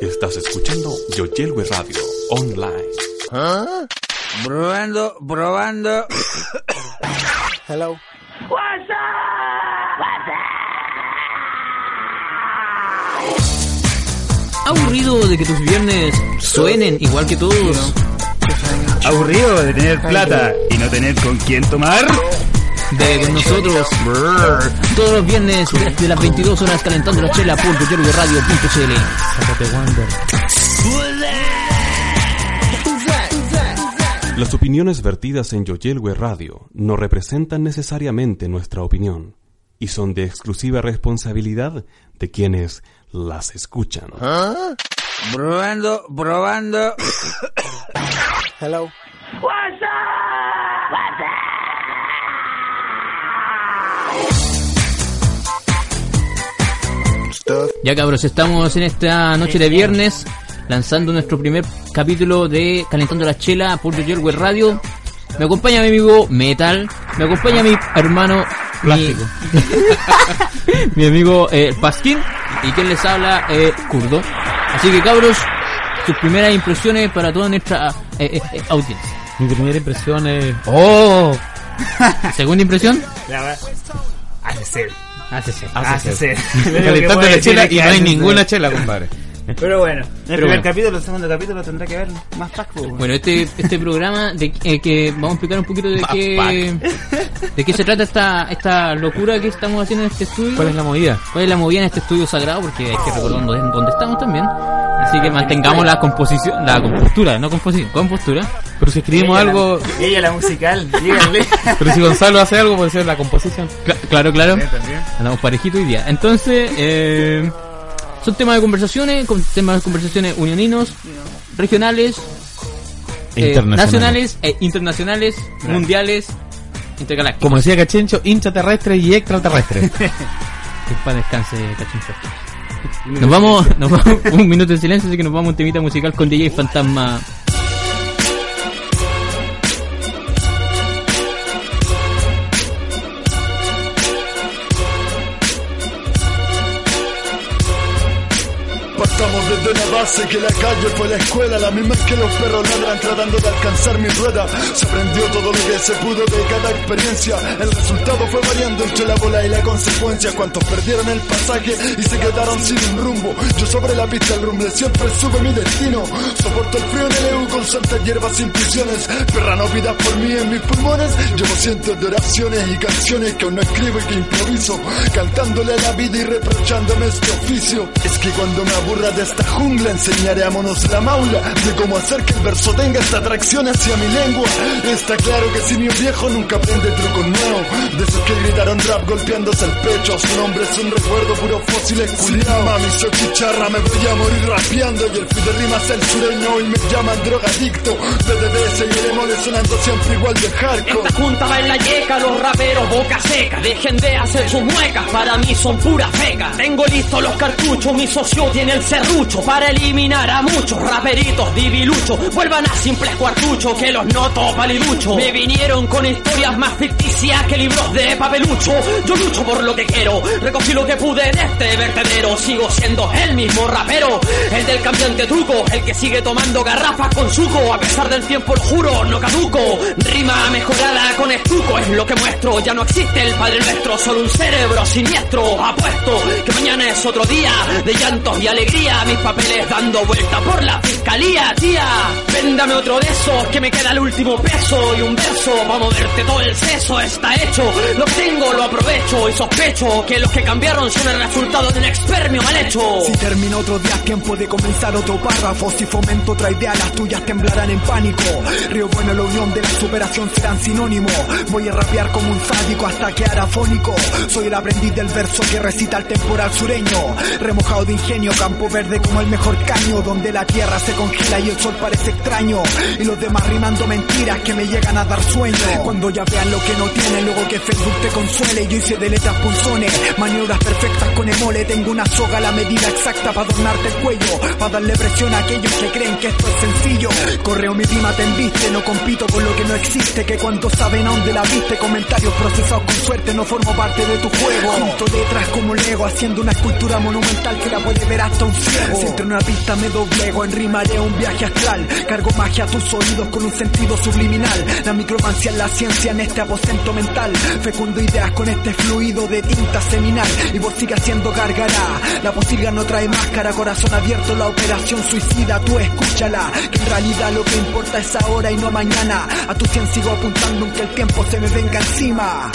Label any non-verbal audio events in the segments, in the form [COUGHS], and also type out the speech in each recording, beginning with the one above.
Estás escuchando Yoyelwe Radio Online. ¿Ah? Probando, probando. [COUGHS] Hello. Aburrido de que tus viernes suenen igual que todos. Aburrido de tener plata y no tener con quién tomar. De con nosotros brrr, todos los viernes desde las 22 horas calentando la chela por radio.cl. Las opiniones vertidas en Yoyelwe Radio no representan necesariamente nuestra opinión y son de exclusiva responsabilidad de quienes las escuchan. Probando, probando. Hello. Ya cabros, estamos en esta noche de viernes lanzando nuestro primer capítulo de Calentando la Chela por Yoyelwe Radio. Me acompaña mi amigo Metal, me acompaña mi hermano mi, [LAUGHS] mi amigo eh, Pasquín y quien les habla eh, Kurdo. Así que cabros, sus primeras impresiones para toda nuestra eh, eh, eh, audiencia. Mi primera impresión es. ¡Oh! ¿Segunda impresión? Hace ser. Hace ser. Hace ser. [LAUGHS] Calentando la chela y no hay ninguna chela, compadre. [LAUGHS] Pero bueno, el Pero primer bueno. capítulo, el segundo capítulo tendrá que ver más pack. pues, Bueno, este, este programa de eh, que vamos a explicar un poquito de qué de qué se trata esta esta locura que estamos haciendo en este estudio. ¿Cuál es la movida? ¿Cuál es la movida en este estudio sagrado? Porque hay que recordar dónde, dónde estamos también. Así que mantengamos la composición, la compostura, no composición, compostura. Pero si escribimos Ella, algo. la- ella la musical, [LAUGHS] díganle. Pero si Gonzalo hace algo, puede ser la composición. Cla- claro, claro. Sí. Andamos parejitos hoy día. Entonces, eh, son temas de conversaciones, con temas de conversaciones unioninos, regionales, eh, Internacionales. nacionales, e internacionales, mundiales, intergalácticos. Como decía Cachencho, intraterrestre y extraterrestre. [LAUGHS] Que paz descanse, Cachincho. Nos vamos, nos vamos, [LAUGHS] un minuto de silencio, así que nos vamos a un temita musical con DJ Fantasma. Base que la calle fue la escuela, la misma que los perros ladran tratando de alcanzar mi rueda. Se aprendió todo lo que se pudo de cada experiencia. El resultado fue variando entre la bola y la consecuencia. Cuantos perdieron el pasaje y se quedaron sin un rumbo. Yo sobre la pista el rumble siempre sube mi destino. Soporto el frío en el EU con santas hierbas intuiciones. Perra no pidas por mí en mis pulmones. Llevo cientos de oraciones y canciones que aún no escribo y que improviso. Cantándole a la vida y reprochándome este oficio. Es que cuando me aburra de esta jungla enseñaré a monos la maula de cómo hacer que el verso tenga esta atracción hacia mi lengua. Está claro que si mi viejo nunca aprende truco nuevo. De esos que gritaron rap golpeándose el pecho. Su nombre es un recuerdo puro fósil culiao. Mami, soy chicharra, me voy a morir rapeando. Y el de rimas el sureño y me llaman drogadicto. El mole sonando siempre igual de hardcore. Esta junta va en la yeca, los raperos boca seca. Dejen de hacer sus muecas, para mí son pura feca. Tengo listos los cartuchos, mi socio tiene el serrucho para eliminar a muchos raperitos diviluchos. Vuelvan a simples cuartuchos que los noto palilucho. Me vinieron con historias más ficticias que libros de papelucho. Yo lucho por lo que quiero, recogí lo que pude de este vertedero. Sigo siendo el mismo rapero, el del cambiante truco, el que sigue tomando garrafas con suco. A pesar del tiempo, lo juro, no caduco. Rima mejorada con estuco es lo que muestro. Ya no existe el padre nuestro, solo un cerebro siniestro. Apuesto que mañana es otro día de llantos y alegría. Mis papeles dando vuelta por la fiscalía, tía. Véndame otro de esos que me queda el último peso y un verso para moverte todo el seso. Está hecho, lo tengo lo aprovecho y sospecho que los que cambiaron son el resultado de un expermio mal hecho. Si termina otro día, tiempo de comenzar otro párrafo. Si fomento otra idea, las tuyas temblarán en pánico. Río Bueno, la unión de la superación serán sinónimo. Voy a rapear como un sádico hasta quedar afónico. Soy el aprendiz del verso que recita el temporal sureño. Remojado de ingenio, campo verde como el mejor caño, donde la tierra se congela y el sol parece extraño. Y los demás rimando mentiras que me llegan a dar sueño. Cuando ya vean lo que no tienen, luego que Facebook te consuele. Yo hice de letras punzones, maniobras perfectas con emole. Tengo una soga a la medida exacta para adornarte el cuello. Para darle presión a aquellos que creen que esto es sencillo. Correo mi prima te embiste, no compito con lo que no existe. Que cuando saben a dónde la viste, comentarios procesados con suerte, no formo parte de tu juego. Junto letras como Lego, haciendo una escultura monumental que la puede ver hasta un ciego. Pista me doblego, en rimaré un viaje astral. Cargo magia a tus oídos con un sentido subliminal. La micromancia es la ciencia en este aposento mental. Fecundo ideas con este fluido de tinta seminal. Y vos sigue haciendo gargara. La posilga no trae máscara, corazón abierto, la operación suicida, tú escúchala. Que en realidad lo que importa es ahora y no mañana. A tu cien sigo apuntando aunque el tiempo se me venga encima.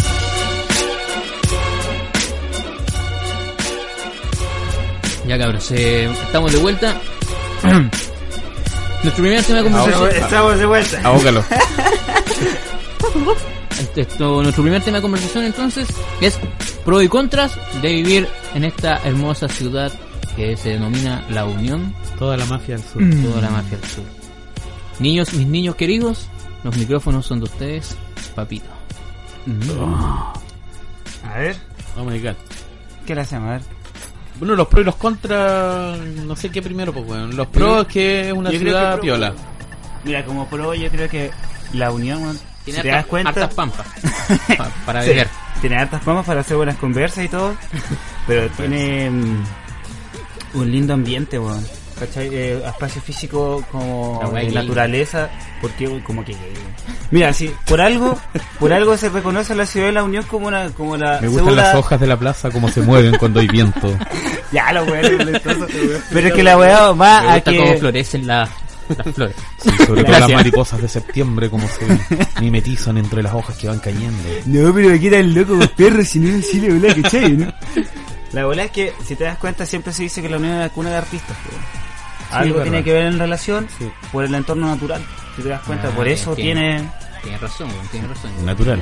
Ya cabros, eh, estamos de vuelta. [CLEARS THROAT] Nuestro primer tema de conversación. Estamos de vuelta. Abócalo. Este, Esto, nuestro primer tema de conversación entonces es pros y contras de vivir en esta hermosa ciudad que se denomina La Unión, Toda la mafia del sur. toda la mafia del sur. Niños, mis niños queridos, los micrófonos son de ustedes, papito. A ver, Oh my god. ¿qué le hacemos? A ver. Bueno, los pros y los contras, no sé qué primero, pues, weón. Los pros es que es una Yo creo ciudad que pro- piola. Mira, como pro, yo creo que la unión, weón, Tiene si te hartas- das cuenta, hartas pampas [LAUGHS] pa- para Sí, beber. tiene hartas pamas para hacer buenas conversas y todo, pero [LAUGHS] tiene mm, un lindo ambiente, weón. ¿Cachai? Eh, espacio físico como de gay. naturaleza, porque como que mira, si por algo, por algo se reconoce a la ciudad de la Unión como una, como la Me gustan segunda- las hojas de la plaza, como se mueven cuando hay viento. [LAUGHS] Ya, la weá, [LAUGHS] pero es que la weá va Me a gusta que cómo florecen la- las flores. Sí, sobre todo las mariposas de septiembre, como se [LAUGHS] mimetizan entre las hojas que van cayendo. No, pero aquí era el loco con perro, si no la bola, ¿cachai? ¿no? La bola es que, si te das cuenta, siempre se dice que la unión es la cuna de artistas. weón. Algo es tiene verdad. que ver en relación Sí. por el entorno natural. Si te das cuenta, Ah, por eso tiene- tiene... Tienes razón, weón, tienes razón. Natural.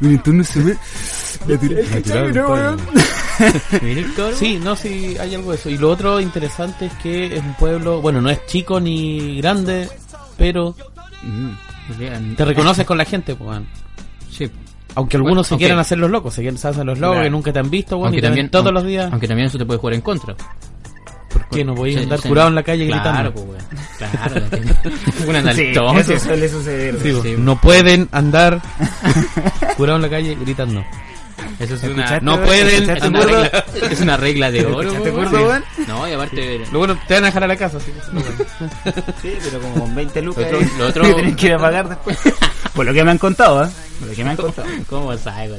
Un entorno [LAUGHS] Natural. weón. [LAUGHS] Mira el cabrón. Sí, no, sí, hay algo de eso. Y lo otro interesante es que es un pueblo, bueno, no es chico ni grande, pero Bien. te reconoces con la gente, pues, weón. Sí. Aunque algunos Bueno, se quieran hacer los locos, se, quieren, se hacen los locos Claro. que nunca te han visto, weón, Aunque y también, todos aunque- los días. Aunque también eso te puede jugar en contra. ¿Por qué no podéis Sí, andar sí. curado en la calle Claro, gritando? pues, weón. Claro, [LAUGHS] Una Sí, eso sí. suele suceder. Sí, pues, no pueden andar [LAUGHS] curado en la calle gritando. Eso es una, ¿Escuchaste, no pueden- es regla, es una regla de oro. ¿Escuchaste, weón. gordo, weón? No, y aparte Lo bueno, te van a dejar a la casa, bueno. Sí, pero como con 20 lucas Lo otro- ahí, lo otro- que [LAUGHS] tienen que ir a pagar después. Por lo que me han contado, ¿eh? Por lo que me han contado. ¿Cómo sabes?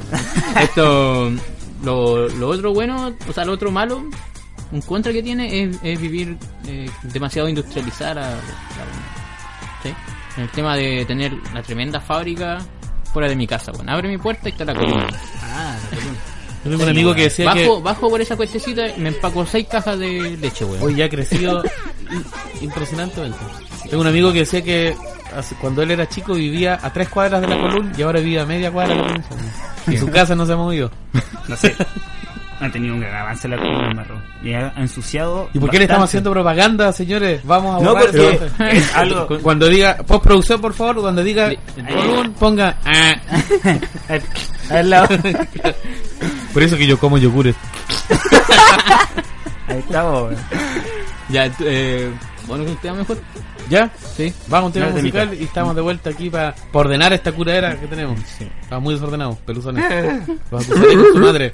Esto, lo, lo otro bueno, o sea, lo otro malo, un contra que tiene es, es vivir eh, demasiado industrializada la, la- ¿sí? En el tema de tener la tremenda fábrica fuera de mi casa, bueno, abre mi puerta y está la columna. Ah, la columna. Yo tengo un amigo que decía bajo, que bajo por esa cuestecita y me empaco seis cajas de leche, weón. hoy ya ha crecido [LAUGHS] in- impresionantemente. Tengo un amigo que decía que cuando él era chico vivía a tres cuadras de la Column y ahora vive a media cuadra de la Column. Y su casa no se ha movido. No sé. [LAUGHS] Ha tenido un gran avance la columna marrón. Y ha ensuciado. ¿Y por qué le estamos bastante. haciendo propaganda, señores? Vamos a No, porque [LAUGHS] es algo. Cuando diga, postproducción, por favor, cuando diga Column, ponga. ah. [LAUGHS] Al lado. [LAUGHS] Por eso que yo como yogures. Ahí estamos. Ya, eh, bueno, que queda mejor. ¿Ya? Sí. Vamos a un tema No, musical y estamos de vuelta aquí para ordenar esta curadera que tenemos. Estamos muy desordenados, peluzones. Los acusaré con su madre.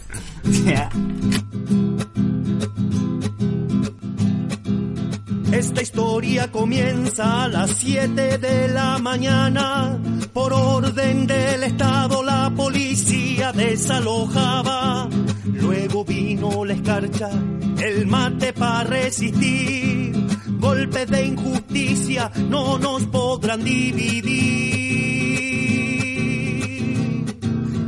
Esta historia comienza a las 7 de la mañana. Por orden del Estado la policía desalojaba. Luego vino la escarcha, el mate para resistir. De injusticia no nos podrán dividir.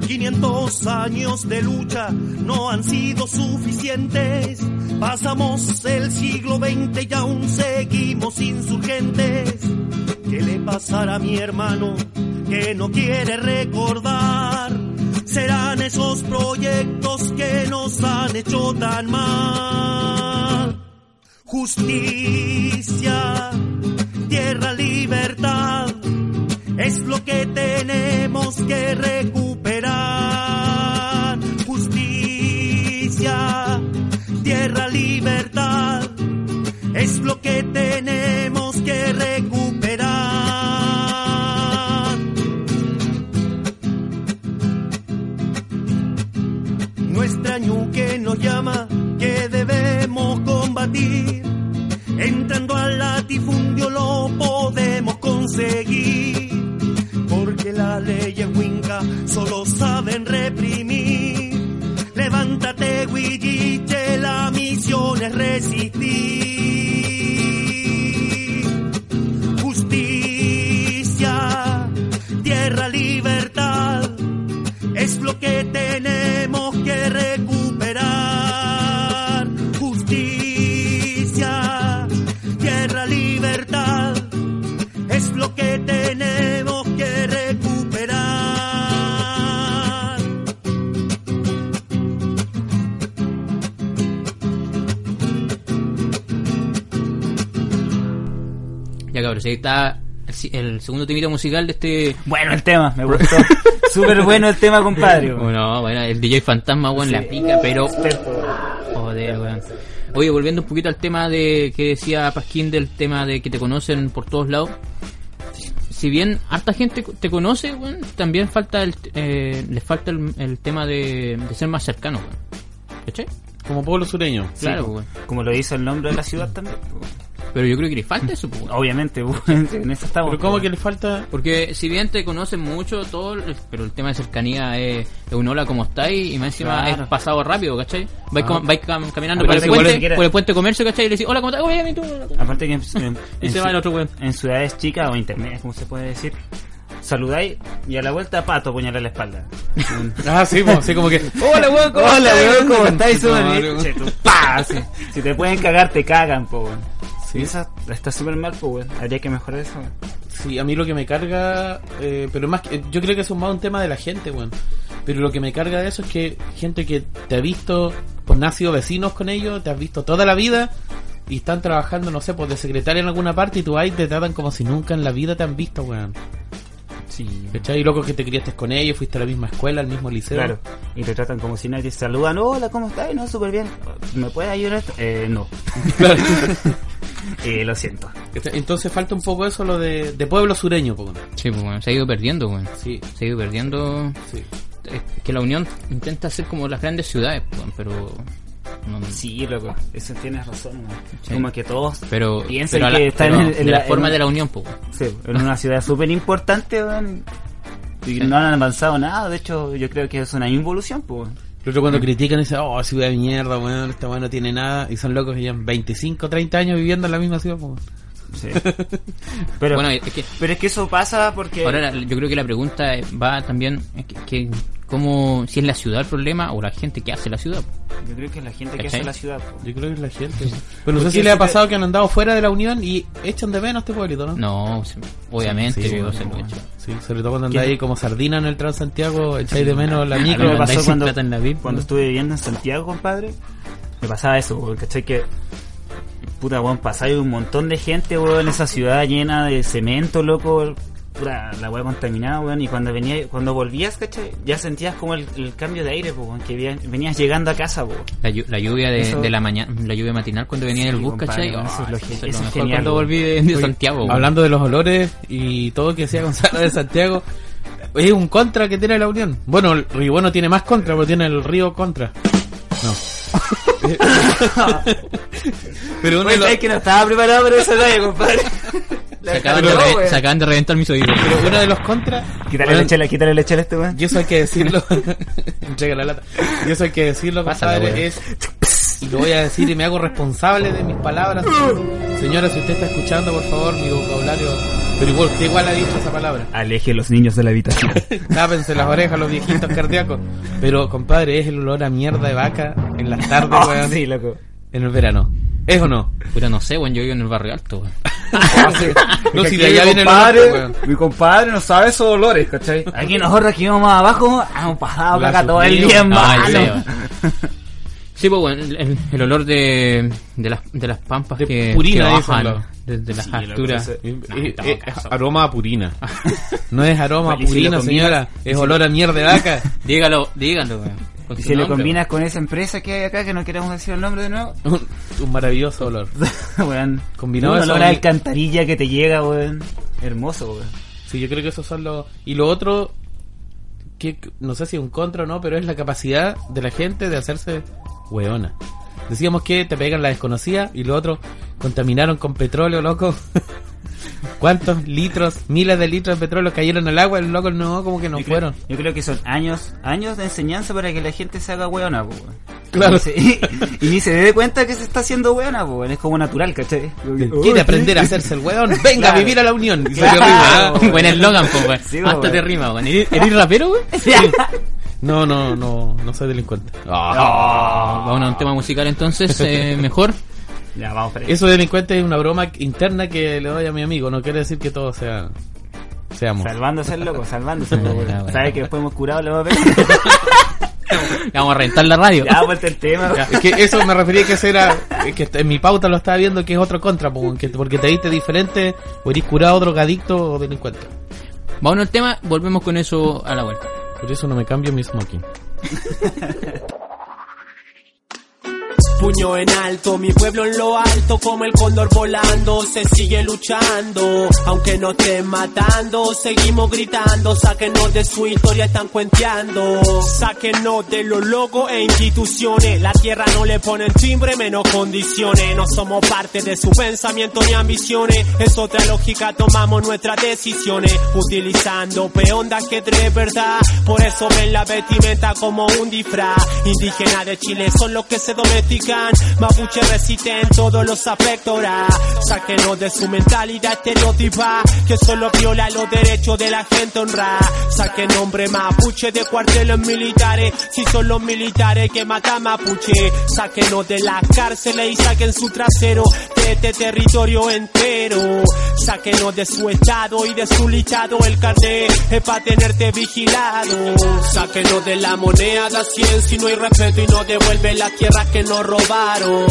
500 años de lucha no han sido suficientes. Pasamos el siglo XX y aún seguimos insurgentes. ¿Qué le pasará a mi hermano que no quiere recordar? Serán esos proyectos que nos han hecho tan mal. Justicia, tierra, libertad, es lo que tenemos que recuperar. Justicia, tierra, libertad, es lo que tenemos que recuperar. Nuestra ñuque nos llama que Entrando al latifundio lo podemos conseguir. Porque las leyes Winca solo saben reprimir. Levántate, Huilliche, la misión es resistir. Justicia, tierra, libertad, es lo que tenemos que recuperar. Está el, segundo temita musical de este... Bueno el tema, me gustó. [LAUGHS] Súper bueno el tema, compadre. Bueno, bueno, el DJ Fantasma, weón, Sí. la pica, pero... Joder, weón. Oye, volviendo un poquito al tema de que decía Pasquín del tema de que te conocen por todos lados. Si bien harta gente te conoce, weón, también falta el, eh, les falta el, el tema de, de ser más cercano, weón. ¿Cachai? Como pueblo sureño. Claro. Como lo dice el nombre de la ciudad también. Pero yo creo que le falta eso, pues. Obviamente, [LAUGHS] en eso estamos. Pero ¿cómo que le falta? Porque si bien te conocen mucho, todo, el- pero el tema de cercanía es, es un hola, ¿cómo estáis? Y más encima Claro. es pasado rápido, ¿cachai? Vais, Ah. vais cam- caminando por el, puente, por el puente comercio, ¿cachai? Y le decís, hola, ¿cómo estás? Oye, ¿y tú? Aparte que en, en- [LAUGHS] en en ciudades chicas o intermedias, como se puede decir, saludáis y a la vuelta pato puñalar la espalda. [LAUGHS] Ah, sí, pues, así como que. [LAUGHS] Hola, weón, ¿cómo Hola, weón, ¿Cómo estáis? Si te pueden cagar, te cagan, po, weón. Y esa está súper mal, po, weón. Habría que mejorar eso, weón. Sí, a mí lo que me carga, eh, pero más que, yo creo que es un más un tema de la gente, weón. Pero lo que me carga de eso es que gente que te ha visto, pues no has sido vecinos con ellos, te has visto toda la vida y están trabajando, no sé, pues de secretaria en alguna parte y tú ahí te tratan como si nunca en la vida te han visto, weón. Sí. ¿Cachai? Y loco que te criaste con ellos, fuiste a la misma escuela, al mismo liceo. Claro. Y te tratan como si nadie te saludan. Hola, ¿cómo estás? No, súper bien. ¿Me puedes ayudar? Eh, no. [LAUGHS] Claro. [LAUGHS] Eh, lo siento. Entonces falta un poco eso, lo de, de pueblo sureño, po, weón. Sí, pues, weón, se ha ido perdiendo, weón. Sí, Se ha ido perdiendo. sí. Es que la Unión intenta ser como las grandes ciudades, weón, pero. No, no- Sí, loco. Eso tienes razón. Sí. Como que todos pero, piensan pero a la- que están en, en la, forma de la Unión, pues. Sí, en una ciudad súper importante. Y no han avanzado nada. De hecho, yo creo que es una involución, pues. otro cuando critican dicen, oh, ciudad de mierda, weón, esta weón no tiene nada. Y son locos que llevan 25, 30 años viviendo en la misma ciudad. Sí. [LAUGHS] Pero, Bueno, es que pero es que eso pasa porque. ahora yo creo que la pregunta va también es que, que cómo si es la ciudad el problema o la gente que hace la ciudad. Yo creo que es la gente que hace la ciudad. po. Yo creo que es la gente. Pero no sé si le ha pasado que han andado fuera de la Unión y echan de menos este pueblito, ¿no? No, sí, obviamente, Sí, yo bueno, se lo he bueno. hecho. Sí, sobre todo cuando andáis ahí como sardina en el Transantiago, echáis de menos la micro. me pasó cuando, plata en la vida, cuando ¿no? estuve viviendo en Santiago, compadre. Me pasaba eso, ¿cachai? Que. Puta, weón, pasaba un montón de gente, weón, en esa ciudad llena de cemento, loco. Pura, la weá contaminada, weón. Y cuando venía, cuando volvías, ¿cachai? Ya sentías como el, el cambio de aire, weón, que venías llegando a casa, weón. La, llu- la lluvia de, Eso- de la mañana, la lluvia matinal cuando venía en el Sí, bus, compadre, ¿cachai? eso es lo ge- eso es eso lo es mejor genial, cuando volví de, de Oye, Santiago. weón. Hablando de los olores y todo que decía [LAUGHS] Gonzalo de Santiago, es un contra que tiene la Unión. Bueno, Bueno tiene más contra, pero tiene el río contra. No. [LAUGHS] pero uno los, Pues, que no estaba preparado para esa talla, compadre. Se acaban, de re- se acaban de reventar mis oídos. pero uno de los contras. Quítale Bueno, la chela, quítale la chela a este weón. Y eso hay que decirlo. [LAUGHS] Entrega la lata. Y eso hay que decirlo, compadre, es. Y lo voy a decir y me hago responsable de mis palabras. Señora, si usted está escuchando, por favor, mi vocabulario. Pero igual, usted igual ha dicho esa palabra. [LAUGHS] Aleje los niños de la habitación. [LAUGHS] Tápense las orejas los viejitos cardíacos. Pero, compadre, es el olor a mierda de vaca en las tardes, Oh, weón. sí, loco. En el verano. ¿Es o no? Puta, no sé, weón, yo vivo en el barrio alto, weón. [LAUGHS] No, Es si que de aquí allá mi viene compadre. Mi no sabe esos olores, ¿cachai? Aquí nosotros que íbamos más abajo, hemos pasado La caca todo el día, hermano. feo. [LAUGHS] Sí, pues bueno, el, olor de, de, las, de las pampas De que, purina, que bajan desde las Sí, alturas. Nah, casados. aroma a purina. [LAUGHS] No es aroma a purina, señora. Es si- olor a mierda de vaca. Dígalo, dígalo, weón. Con Y si lo combinas con esa empresa que hay acá, que no queremos decir el nombre de nuevo, [LAUGHS] Un, un maravilloso olor. [LAUGHS] weón. Combinado un olor a alcantarilla que te llega, weón. Hermoso, weón. Sí, yo creo que esos son los... Y lo otro, que no sé si es un contra o no, pero es la capacidad de la gente de hacerse hueona. Decíamos que te pegan la desconocida y lo otro, contaminaron con petróleo, loco. [LAUGHS] ¿Cuántos litros, miles de litros de petróleo cayeron al agua? El loco no, como que no yo creo- fueron. yo creo que son años años de enseñanza para que la gente se haga weona, po, weón. Claro. Y, se- y, y ni se dé cuenta que se está haciendo weona, po, weón. Es como natural, ¿cachai? Quiere aprender a hacerse el weón. Venga a vivir a la unión. [LAUGHS] Y Claro. ¿eh? Buen eslogan, pues, weón. Sí, Hasta te rima, weón. ¿Eres rapero, weón? [LAUGHS] No, no, no, no soy delincuente. [LAUGHS] Ah, Vamos a un tema musical entonces, eh, mejor. Ya, vamos para Eso de delincuente es una broma interna que le doy a mi amigo. No quiere decir que todo sea. Seamos. Salvándose el loco, salvándose el [LAUGHS] loco. ¿Sabes que después hemos curado? Le vamos. Vamos a rentar la radio. Ya, vuelta el tema. Ya, Es que eso me refería que ese era. es que en mi pauta lo estaba viendo que es otro contra, po, que- porque te diste diferente o eres curado, drogadicto o delincuente. Vamos al tema, volvemos con eso a la vuelta. Por eso no me cambio mi smoking. [LAUGHS] Puño en alto, mi pueblo en lo alto, como el cóndor volando, se sigue luchando, aunque no estén matando, seguimos gritando, sáquenos de su historia, están cuenteando, sáquenos de los logos e instituciones, la tierra no le ponen timbre, menos condiciones, no somos parte de su pensamiento ni ambiciones, es otra lógica, tomamos nuestras decisiones, utilizando peondas que de verdad, por eso ven la vestimenta como un disfraz, indígena de Chile son los que se domestican, mapuche resisten todos los aspectos, ra. sáquenos de su mentalidad estereotipa, que solo viola los derechos de la gente honra, saquen nombre mapuche de cuarteles militares, si son los militares que matan mapuche, sáquenos de las cárceles y saquen su trasero de este territorio entero, sáquenos de su estado y de su listado, el carnet es para tenerte vigilado, sáquenos de la moneda de 100 si no hay respeto y no devuelve las tierras que nos robaron,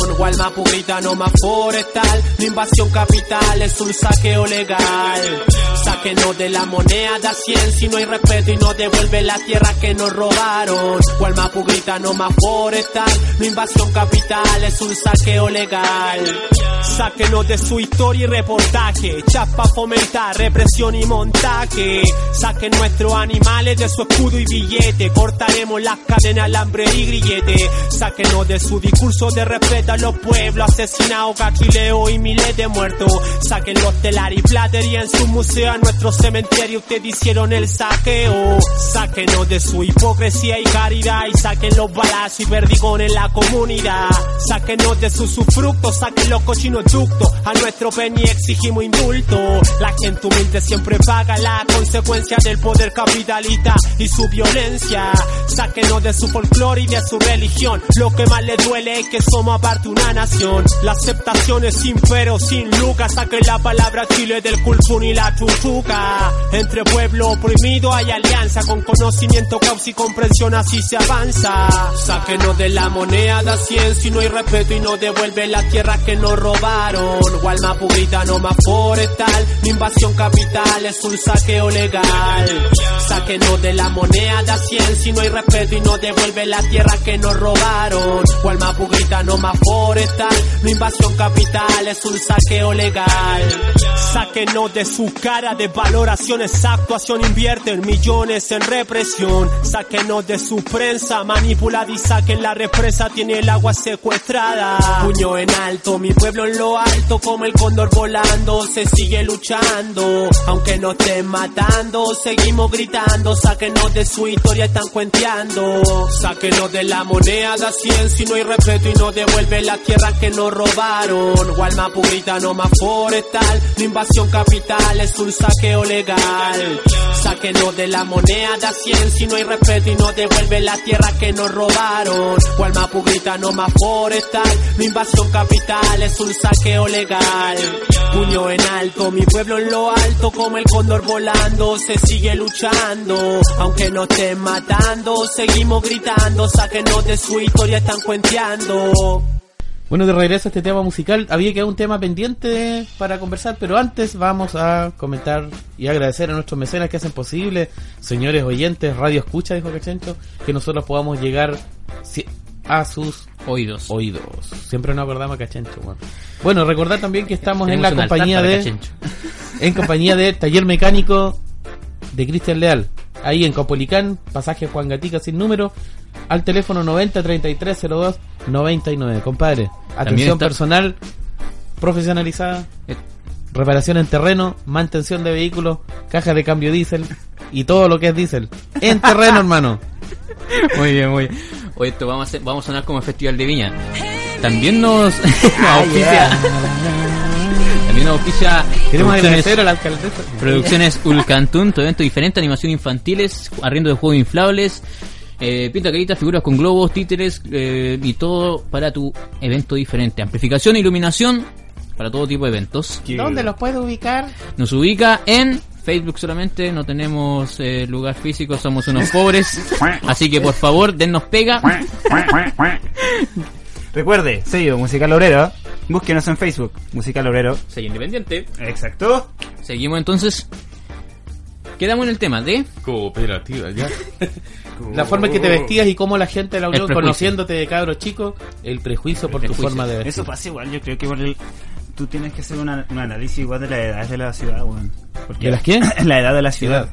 grita no más forestal, la invasión capital es un saqueo legal, sáquenos de la moneda de 100 si no hay respeto y no devuelve las tierras que nos robaron, Gualmapu grita no más forestal, la invasión capital es un saqueo legal, sáquenos de su historia y reportaje, chapa fomentar represión y montaje, saquen nuestros animales de su escudo y billete, cortaremos las cadenas, alambre y grillete, sáquenos de su discurso de respeto a los pueblos asesinados, cachileo y miles de muertos, saquen los telar y en su museo, a nuestro cementerio ustedes hicieron el saqueo, sáquenos de su hipocresía y caridad y saquen los balazos y perdigones en la comunidad, sáquenos de sus sufructos, saquen los cochinos ductos, a nuestro penny exigimos indulto, la gente humilde siempre paga la consecuencia del poder capitalista y su violencia, sáquenos de su folclore y de su religión, lo que más les duele es que somos aparte una nación, la aceptación es sin pero, sin lucas, saquen la palabra Chile del culpun y la entre pueblo oprimido hay alianza, con conocimiento, causa y comprensión así se avanza, sáquenos de la moneda 100 si no hay respeto y no devuelve las tierras que nos robaron, Gualmapu grita no más forestal, la invasión capital es un saqueo legal, sáquenos de la moneda 100 si no hay respeto y no devuelve las tierras que nos robaron, Gualmapu grita no más forestal, la invasión capital es un saqueo legal, sáquenos de su cara de valoraciones, actuación invierten millones en represión, sáquenos de su prensa manipulada y saquen la represa, tiene el agua secuestrada, puño en alto, mi pueblo en lo alto como el cóndor volando, se sigue luchando, aunque no estén matando, seguimos gritando, sáquenos de su historia, están cuenteando, sáquenos de la moneda 100 si no hay respeto y no devuelve las tierras que nos robaron, Gualmapu grita no más forestal, la invasión capital es un saqueo legal, Sáquenos de la moneda de a 100 si no hay respeto y no devuelve la tierra que nos robaron. Cual mapugrita no más forestal, no invasión capital, es un saqueo legal. Puño en alto, mi pueblo en lo alto, como el cóndor volando, se sigue luchando. Aunque nos estén matando, seguimos gritando, sáquenos de su historia, están cuenteando. Bueno, de regreso a este tema musical, había quedado un tema pendiente para conversar, pero antes vamos a comentar y agradecer a nuestros mecenas que hacen posible, señores oyentes, radio escucha, dijo Cachencho, que nosotros podamos llegar a sus Oídos. oídos. Siempre nos acordamos de Cachencho. Bueno, bueno recordar también que estamos en la compañía de Cachencho. [LAUGHS] en compañía de Taller Mecánico de Cristian Leal. Ahí en Copolicán, pasaje Juan Gatica sin número, al teléfono 90 33 02 99. Compadre, atención está- personal profesionalizada, Eh. reparación en terreno, mantención de vehículos, caja de cambio diésel y todo lo que es diésel. En terreno, [LAUGHS] hermano. Muy bien, muy bien. Oye, esto vamos a, hacer- vamos a sonar como Festival de Viña. También nos [LAUGHS] auspicia. También nos auspicia. Queremos agradecer a la alcaldesa. Producciones Ulcantún, tu evento diferente, animación infantiles, arriendo de juegos inflables, eh, pinta caritas, figuras con globos, títeres eh, y todo para tu evento diferente. Amplificación e iluminación para todo tipo de eventos. ¿Dónde los puedo ubicar? Nos ubica en Facebook solamente, no tenemos eh, lugar físico, somos unos [LAUGHS] pobres. Así que por favor, dennos pega. [LAUGHS] Recuerde, sello Musical Obrero. Búsquenos en Facebook, Musical Obrero. Sello independiente. Exacto. Seguimos entonces. Quedamos en el tema de Cooperativa, ya. [LAUGHS] La forma en que te vestías y cómo la gente de la Unión, prejuicio. conociéndote de cabro chico, el prejuicio por tu prejuicio. forma de vestir. Eso pasa igual, yo creo que igual el- tú tienes que hacer una- un análisis igual de la edad de la ciudad, weón. Porque- ¿De las qué? [COUGHS] la edad de la ciudad.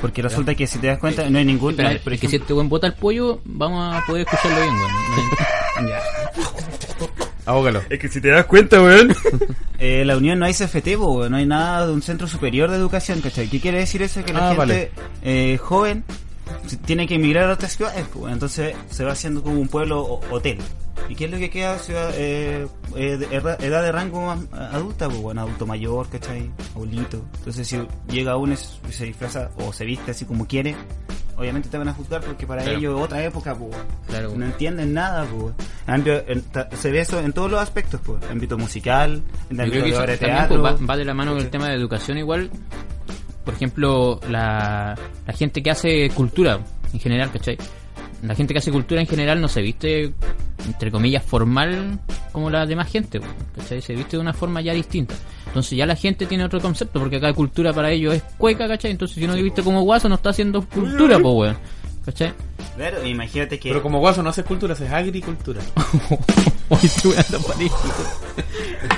Porque resulta que si te das cuenta, no hay ningún... Espera, no hay, pero es que si este buen bota el pollo, vamos a poder escucharlo bien, weón. [LAUGHS] Ya. Ahógalo. Es que si te das cuenta, weón. [LAUGHS] eh, la Unión no hay CFT, weón, no hay nada de un centro superior de educación, ¿cachai? ¿Qué quiere decir eso? Que la Ah, gente vale. eh, joven tiene que emigrar a otras ciudades, weón. entonces se va haciendo como un pueblo hotel. ¿Y qué es lo que queda? Ciudad, eh, eh, de- edad, edad de rango más, eh, adulta, pues bueno, adulto mayor, ¿cachai? Abuelito. Entonces si llega uno y se disfraza o se viste así como quiere, obviamente te van a juzgar porque para Claro. ellos es otra época, pues. Claro. No entienden nada, pues. En cambio, en- ta- se ve eso en todos los aspectos, pues. En ámbito musical, en Yo ámbito de también teatro. pues, va, va de la mano con el tema de educación igual. Por ejemplo, la, la gente que hace cultura en general, ¿cachai? La gente que hace cultura en general no se viste, entre comillas, formal como la demás gente, ¿cachai? Se viste de una forma ya distinta. Entonces ya la gente tiene otro concepto, porque acá cultura para ellos es cueca, ¿cachai? Entonces si uno se viste como guaso no está haciendo cultura, pues, weón. ¿Cachai? Claro, imagínate que. Pero como guaso no haces cultura, haces agricultura. Hoy estuve andando parejo.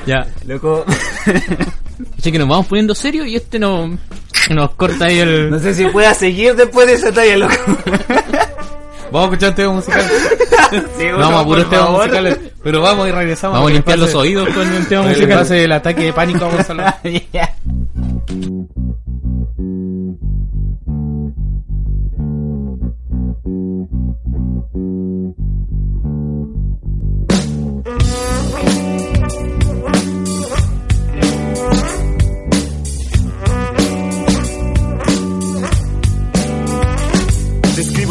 Ya. Loco. [LAUGHS] Así que nos vamos poniendo serios y este no, nos corta ahí el... no sé si pueda seguir después de esa talla, loco. [LAUGHS] Vamos a escuchar temas musicales. [LAUGHS] Sí, bueno, vamos a puros temas favor. musicales. Pero vamos y regresamos. Vamos a limpiar los oídos con el tema musical. el ataque de pánico a Gonzalo. [LAUGHS] Ya.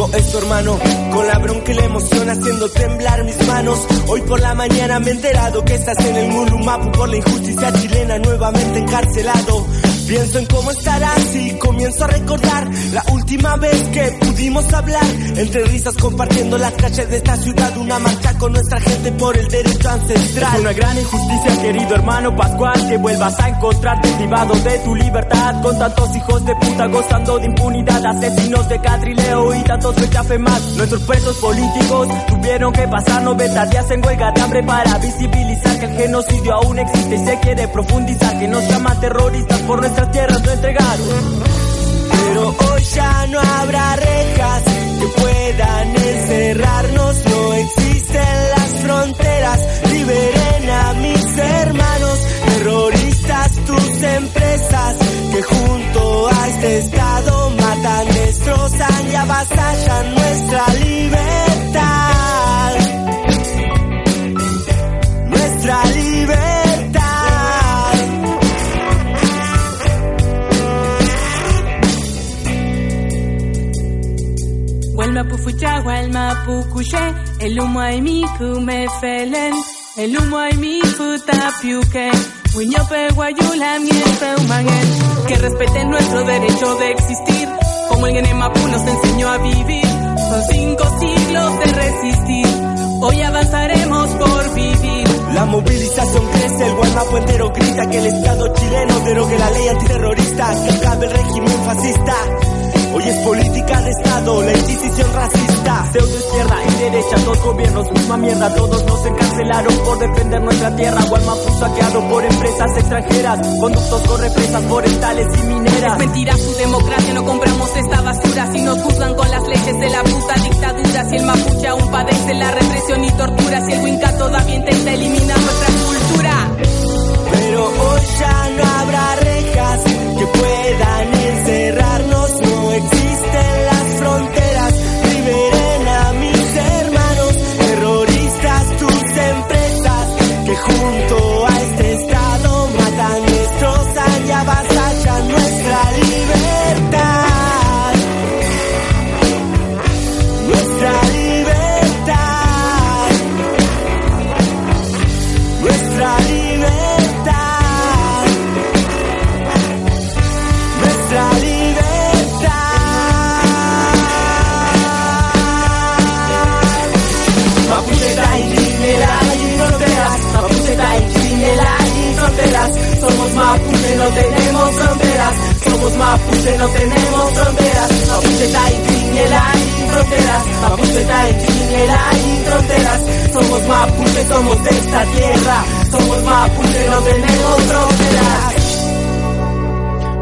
Escribo esto hermano, con la bronca y la emoción haciendo temblar mis manos. Hoy por la mañana me he enterado que estás en el Mulumapu por la injusticia chilena nuevamente encarcelado. Pienso en cómo estarás y comienzo a recordar la última vez que pudimos hablar. Entre risas compartiendo las calles de esta ciudad, una marcha con nuestra gente por el derecho ancestral. Es una gran injusticia, querido hermano Pascual, que vuelvas a encontrarte privado de tu libertad, con tantos hijos de puta gozando de impunidad, asesinos de Catrileo y tantos rechafe más. Nuestros presos políticos tuvieron que pasar 90 días en huelga de hambre para visibilizar que el genocidio aún existe y se quiere profundizar, que nos llaman terroristas por nuestras tierras no entregaron. Pero hoy ya no habrá rejas que puedan encerrarnos. No existen las fronteras. Liberen a mis hermanos, terroristas, tus empresas que junto a este estado matan, destrozan y avasallan nuestra libertad. Chawal mapukushe, el humo ay mi kume felen, el humo ay mi puta piuke, Wiñope guayula miel peumangen, que respeten nuestro derecho de existir, como el Guene Mapu nos enseñó a vivir, son cinco siglos de resistir, hoy avanzaremos por vivir. La movilización crece, el Guanapo entero grita que el Estado chileno derogue la ley antiterrorista, que acabe el régimen fascista. Hoy es política de Estado, la inquisición racista. Pseudo izquierda y derecha, dos gobiernos, misma mierda. Todos nos encarcelaron por defender nuestra tierra. Gualmapu saqueado por empresas extranjeras. Conductos con represas forestales y mineras. Es mentira su democracia, no compramos esta basura. Si nos juzgan con las leyes de la puta dictadura. Si el mapuche aún padece la represión y tortura. Si el Winca todavía intenta eliminar nuestra cultura. Pero hoy ya no habrá rejas que puedan encerrarnos. Somos Mapuche, no tenemos fronteras. Mapuche Taintinela y fronteras. Mapuche Taintinela y fronteras. Somos Mapuche, somos de esta tierra. Somos Mapuche, no tenemos fronteras.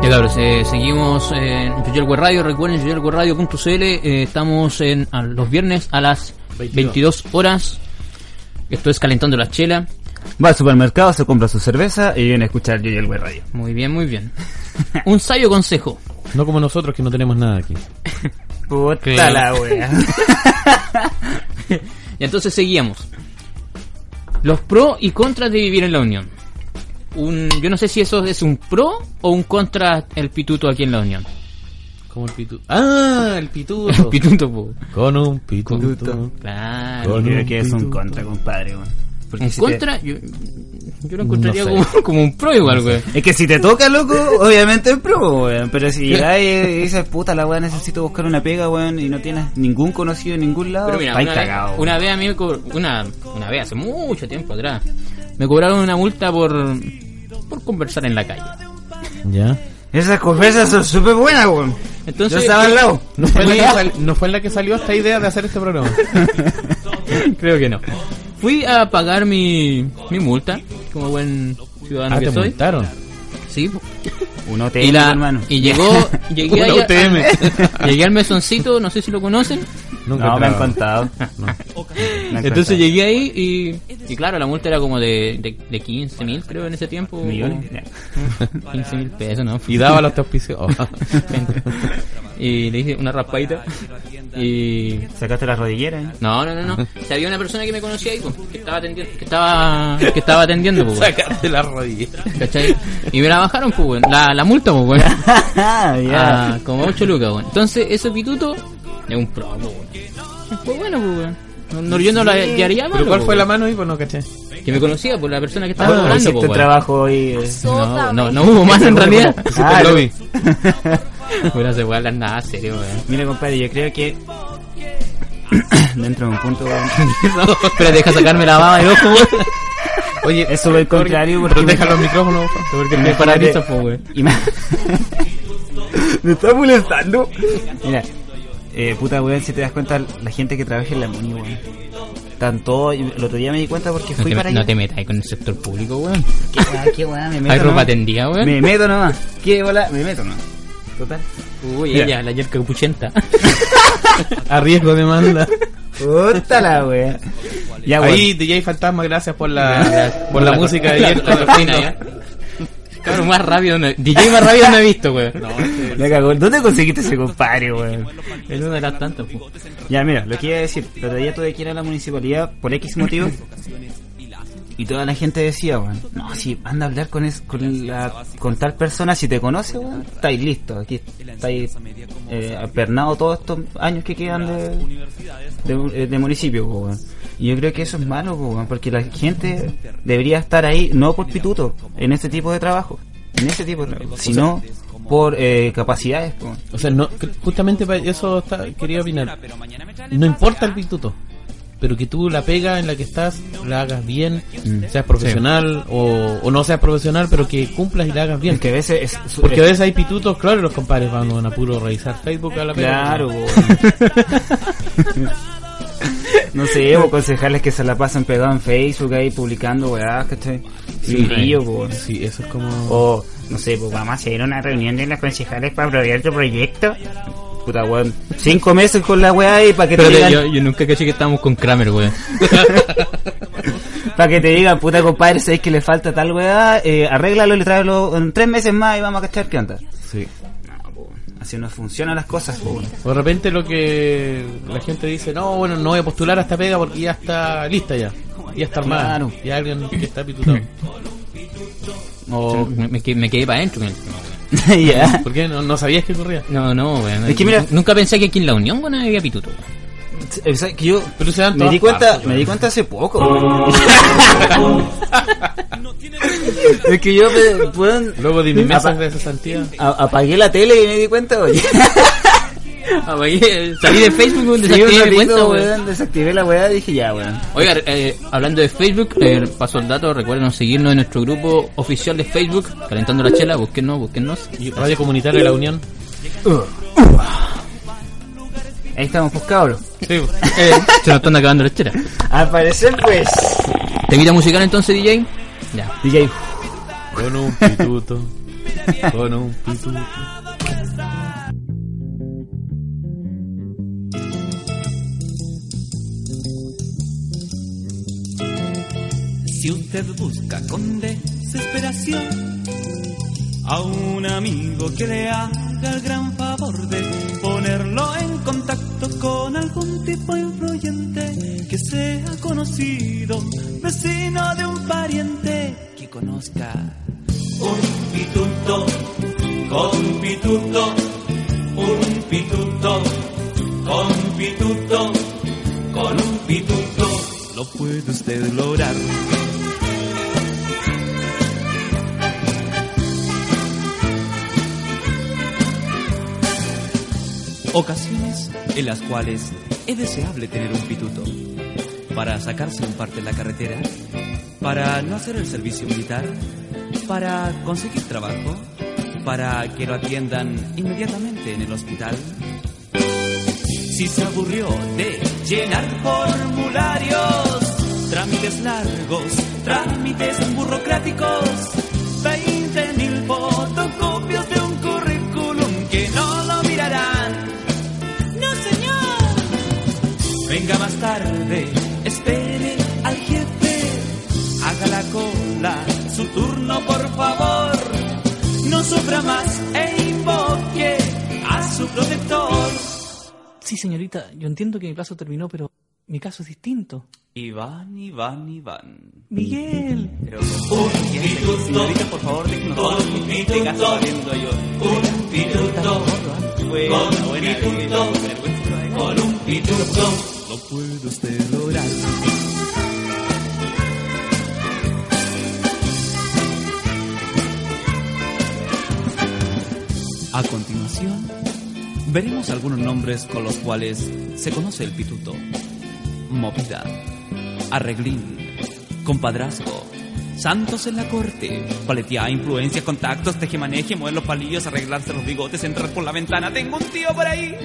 Ya cabros, eh, seguimos en Yoyelwe Radio, recuerden yoyelweradio.cl, eh, estamos en a los viernes a las 22 horas, esto es Calentando la Chela. Va al supermercado, se compra su cerveza y viene a escuchar Yo y el Güey Radio. Muy bien, muy bien. [LAUGHS] Un sabio consejo. No como nosotros que no tenemos nada aquí. [LAUGHS] Puta Claro. la wea. [LAUGHS] y entonces seguíamos. Los pros y contras de vivir en la Unión. Un, yo no sé si eso es un pro o un contra el pituto aquí en la Unión. Como el pituto. Ah, el pituto. El pituto, po. Con un pituto. Claro. Con Creo que es un contra, compadre. Porque En si te- contra, yo, yo lo encontraría No sé. como, como un pro igual, güey. Es que si te toca, loco, obviamente es pro, weón. Pero si llegas y dices, puta la weá, necesito buscar una pega, weón, y no tienes ningún conocido en ningún lado, Pero mira, una vez, cagado. una vez a mí una, una vez hace mucho tiempo atrás, me cobraron una multa por, por conversar en la calle. Ya. Esas conversas son súper buenas, weón. Entonces, Yo estaba al lado. No fue, en la que [LAUGHS] sal- no fue en la que salió esta idea de hacer este programa. [LAUGHS] Creo que no. Fui a pagar mi, mi multa, como buen ciudadano Ah, que te soy. multaron. Sí. Un OTM, y, la, hermano. y llegó, [LAUGHS] llegué, Una ahí a- UTM. [LAUGHS] llegué al mesoncito, no sé si lo conocen. Nunca No, me han contado. [LAUGHS] Me han Entonces contado. llegué ahí y, y claro, la multa era como de, de, de 15 mil, creo, en ese tiempo. Millones. Como 15 mil pesos, ¿no? Y daba los auspicios. Oh. Y le hice una raspadita. Y. ¿Sacaste la rodillera? eh? No, no, no, no. Había una persona que me conocía ahí, pues, que estaba atendiendo, que estaba, que estaba atendiendo, pues, weón. Sacarte la rodilla. ¿Cachai? Y me la bajaron, pues, weón. La, la multa, pues, weón. Ah, [LAUGHS] ya. Ah, como 8 lucas, weón. Entonces, ese pituto es un pro, pues, weón. Pues bueno, pues, weón. No, no, yo no la haría malo, ¿Pero cuál pues, fue la mano ahí? Pues no caché. Que me conocía por la persona que estaba Ah, hiciste pues, trabajo hoy. eh. No, no, no hubo más en realidad. Lo no. vi. [LAUGHS] Bueno, se puede hablar nada serio, weón. Mira, compadre, yo creo que [COUGHS] dentro de un punto, weón, Pero deja sacarme la baba del ojo, weón. Oye, es sobre el contrario porque Pero deja los micrófonos. Porque me pues, weón. [LAUGHS] Me... está molestando. Mira, eh, puta weón, si te das cuenta, la gente que trabaja en la MUNI, weón. Tanto, el otro día me di cuenta porque No fui te, para no allá. te metas ahí con el sector público, weón. Qué weá, qué weá, me meto. Hay ropa tendida, weón. Me meto nomás. Qué bola, me meto nomás. Total. Uy, Mira. ella, la yerca capuchenta. [LAUGHS] A riesgo de demanda. Puta la wea. Ya. Ahí, DJ Fantasma, gracias por la, por la música de [LAUGHS] ayer Yerta. ya. Cabrón, más rápido no, DJ más rápido no he visto, weón. [LAUGHS] Me cagó. ¿Dónde conseguiste ese compadre, weón? Es una de las tantas. Ya, mira, lo que iba a decir. El otro día tuve que ir a la municipalidad por X motivo. Y toda la gente decía, weón, no, si anda a hablar con, es, con, la, con tal persona, si te conoce, weón, estáis listo, aquí estáis eh, apernado todos estos años que quedan de, de, municipio. Y yo creo que eso es malo, porque la gente debería estar ahí, no por pituto, en este tipo de trabajo, en este tipo de sino por eh, capacidades. po. O sea, no, justamente para eso está, quería opinar. No importa el pituto, pero que tú la pega en la que estás la hagas bien, Mm. seas profesional o, o no seas profesional, pero que cumplas y la hagas bien. Es que a veces es- es- Porque a veces hay pitutos, claro, los compadres van a puro revisar Facebook a la pega. Claro. [LAUGHS] No sé, o concejales que se la pasan pegados en Facebook ahí publicando weá, ¿cachai? Sí, po. Sí, eso es como... O, no sé, pues vamos a hacer una reunión de los concejales para aprobar tu proyecto. Puta weón, cinco meses con la weá y para que te digan, yo, yo nunca caché que estábamos con Kramer, weón. [LAUGHS] para que te digan, puta compadre, sabes que le falta tal weá, eh, arréglalo y tráelo en tres meses más y vamos a cachar qué onda. Sí. No, po, así no funcionan las cosas, po. De repente lo que la gente dice, no, bueno, no voy a postular a esta pega porque ya está lista ya. Ya está armada. Claro. Y hay alguien que está pitutado. [LAUGHS] O- me, me quedé para adentro. [LAUGHS] ya. ¿Por qué? ¿No, no sabías que ocurría? No, no, weón. Es que mira- Nunca pensé que aquí en la Unión, weón, había pituto. O sea, que yo Pero se dan me di cuenta, partes, me di cuenta hace poco. [LAUGHS] es que yo me, puedan- Luego de mesas de cesantía. a- apagué la tele y me di cuenta, oye. [LAUGHS] Salí de Facebook, weón, desactivé mi cuenta, weón. desactivé la weá y dije ya, weón. Oiga, eh, hablando de Facebook, eh, paso el dato, recuerden seguirnos en nuestro grupo oficial de Facebook, Calentando la Chela, búsquennos, búsquennos. Y Radio Comunitaria de la Unión. Ahí estamos, pues cabros. Sí. [LAUGHS] Eh, se nos están acabando las chelas. Al parecer, pues. ¿Temita musical entonces, DJ? Ya. DJ. Con un pituto. Con un pituto. Si usted busca con desesperación a un amigo que le haga el gran favor de ponerlo en contacto con algún tipo influyente que sea conocido, vecino de un pariente que conozca un pituto, con pituto, un pituto, con pituto, con un pituto, lo puede usted lograr. Ocasiones en las cuales es deseable tener un pituto para sacarse un parte de la carretera, para no hacer el servicio militar, para conseguir trabajo, para que lo atiendan inmediatamente en el hospital. Si se aburrió de llenar formularios, trámites largos, trámites burocráticos, Venga más tarde, espere al jefe, haga la cola, su turno por favor. No sufra más e invoque a su protector. Sí, señorita, yo entiendo que mi plazo terminó, pero mi caso es distinto. Iván, Iván, Iván. Miguel. Pero un pituto, señorita, por favor, déjenos un valiendo yo. Un pituto, con un con lo puede usted lograr. A continuación, veremos algunos nombres con los cuales se conoce el pituto. Movida, arreglín, compadrazgo, santos en la corte, paleteada, influencia, contactos, tejemaneje, mover los palillos, arreglarse los bigotes, entrar por la ventana, tengo un tío por ahí.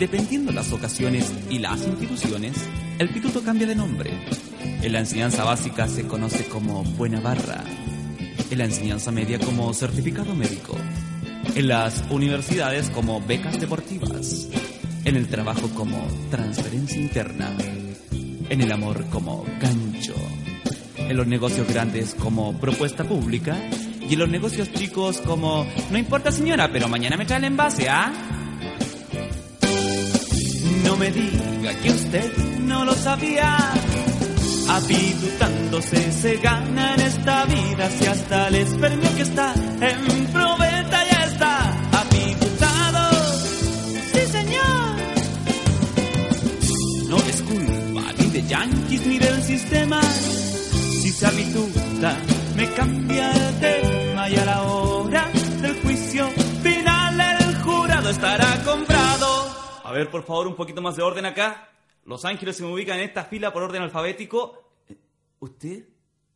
Dependiendo las ocasiones y las instituciones, el pituto cambia de nombre. En la enseñanza básica se conoce como buena barra, en la enseñanza media como certificado médico, en las universidades como becas deportivas, en el trabajo como transferencia interna, en el amor como gancho, en los negocios grandes como propuesta pública y en los negocios chicos como no importa señora, pero mañana me trae el envase, ¿ah? No me diga que usted no lo sabía. Apitutándose se gana en esta vida si hasta el espermio que está en probeta ya está apitutado. Sí, señor. No es culpa ni de yanquis ni del sistema. Si se habituta, me cambia el tema y a la hora del juicio final el jurado estará. A ver, por favor, un poquito más de orden acá. Los ángeles se me ubican en esta fila por orden alfabético. ¿Usted?